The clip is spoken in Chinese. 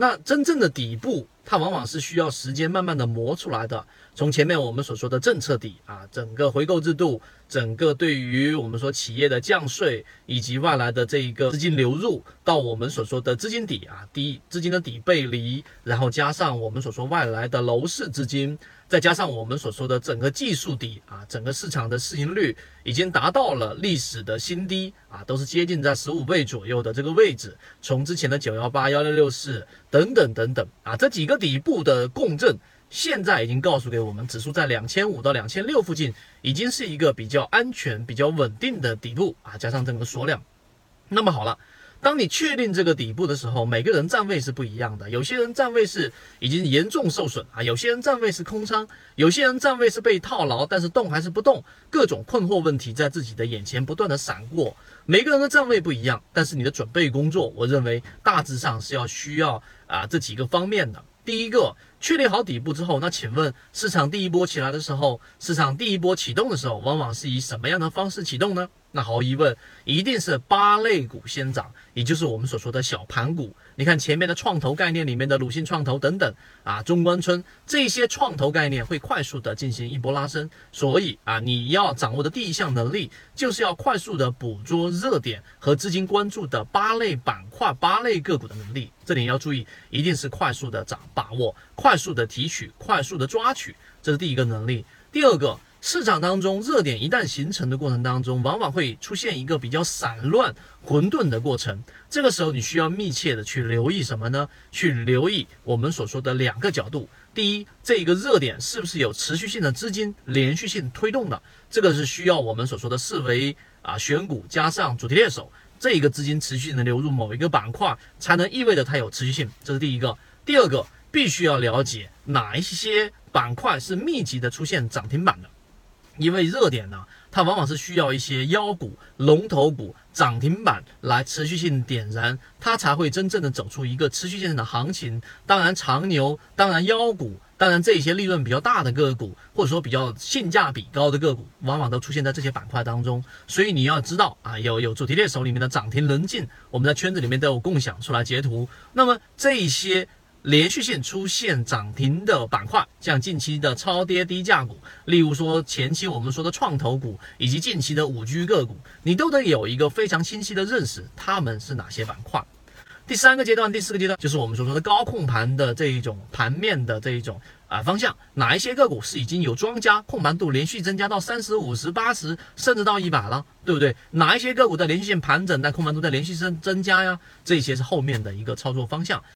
那真正的底部，它往往是需要时间慢慢的磨出来的。从前面我们所说的政策底啊，整个回购制度，整个对于我们说企业的降税，以及外来的这一个资金流入，到我们所说的资金底啊，第一资金的底背离，然后加上我们所说外来的楼市资金。再加上我们所说的整个技术底啊，整个市场的市盈率已经达到了历史的新低啊，都是接近在十五倍左右的这个位置。从之前的九幺八、幺六六四等等等等啊，这几个底部的共振，现在已经告诉给我们，指数在两千五到两千六附近，已经是一个比较安全、比较稳定的底部啊，加上整个缩量。那么好了。当你确定这个底部的时候，每个人站位是不一样的。有些人站位是已经严重受损啊，有些人站位是空仓，有些人站位是被套牢，但是动还是不动，各种困惑问题在自己的眼前不断的闪过。每个人的站位不一样，但是你的准备工作，我认为大致上是要需要啊这几个方面的。第一个，确立好底部之后，那请问市场第一波起来的时候，市场第一波启动的时候，往往是以什么样的方式启动呢？那毫无疑问，一定是八类股先涨，也就是我们所说的小盘股。你看前面的创投概念里面的鲁信创投等等啊，中关村这些创投概念会快速的进行一波拉升。所以啊，你要掌握的第一项能力，就是要快速的捕捉热点和资金关注的八类板块、八类个股的能力。这点要注意，一定是快速的掌把握，快快速的提取，快速的抓取，这是第一个能力。第二个。市场当中热点一旦形成的过程当中，往往会出现一个比较散乱、混沌的过程。这个时候，你需要密切的去留意什么呢？去留意我们所说的两个角度：第一，这一个热点是不是有持续性的资金连续性推动的？这个是需要我们所说的四维啊选股加上主题猎手，这一个资金持续性的流入某一个板块，才能意味着它有持续性。这是第一个。第二个，必须要了解哪一些板块是密集的出现涨停板的。因为热点呢，它往往是需要一些妖股、龙头股涨停板来持续性点燃，它才会真正的走出一个持续性的行情。当然长牛，当然妖股，当然这些利润比较大的个股，或者说比较性价比高的个股，往往都出现在这些板块当中。所以你要知道啊，有有主题猎手里面的涨停能进，我们在圈子里面都有共享出来截图。那么这些。连续性出现涨停的板块，像近期的超跌低价股，例如说前期我们说的创投股，以及近期的五 G 个股，你都得有一个非常清晰的认识，它们是哪些板块。第三个阶段，第四个阶段，就是我们所说的高控盘的这一种盘面的这一种啊方向，哪一些个股是已经有庄家控盘度连续增加到三十五十八十，甚至到一百了，对不对？哪一些个股的连续性盘整，但控盘度在连续增增加呀？这些是后面的一个操作方向。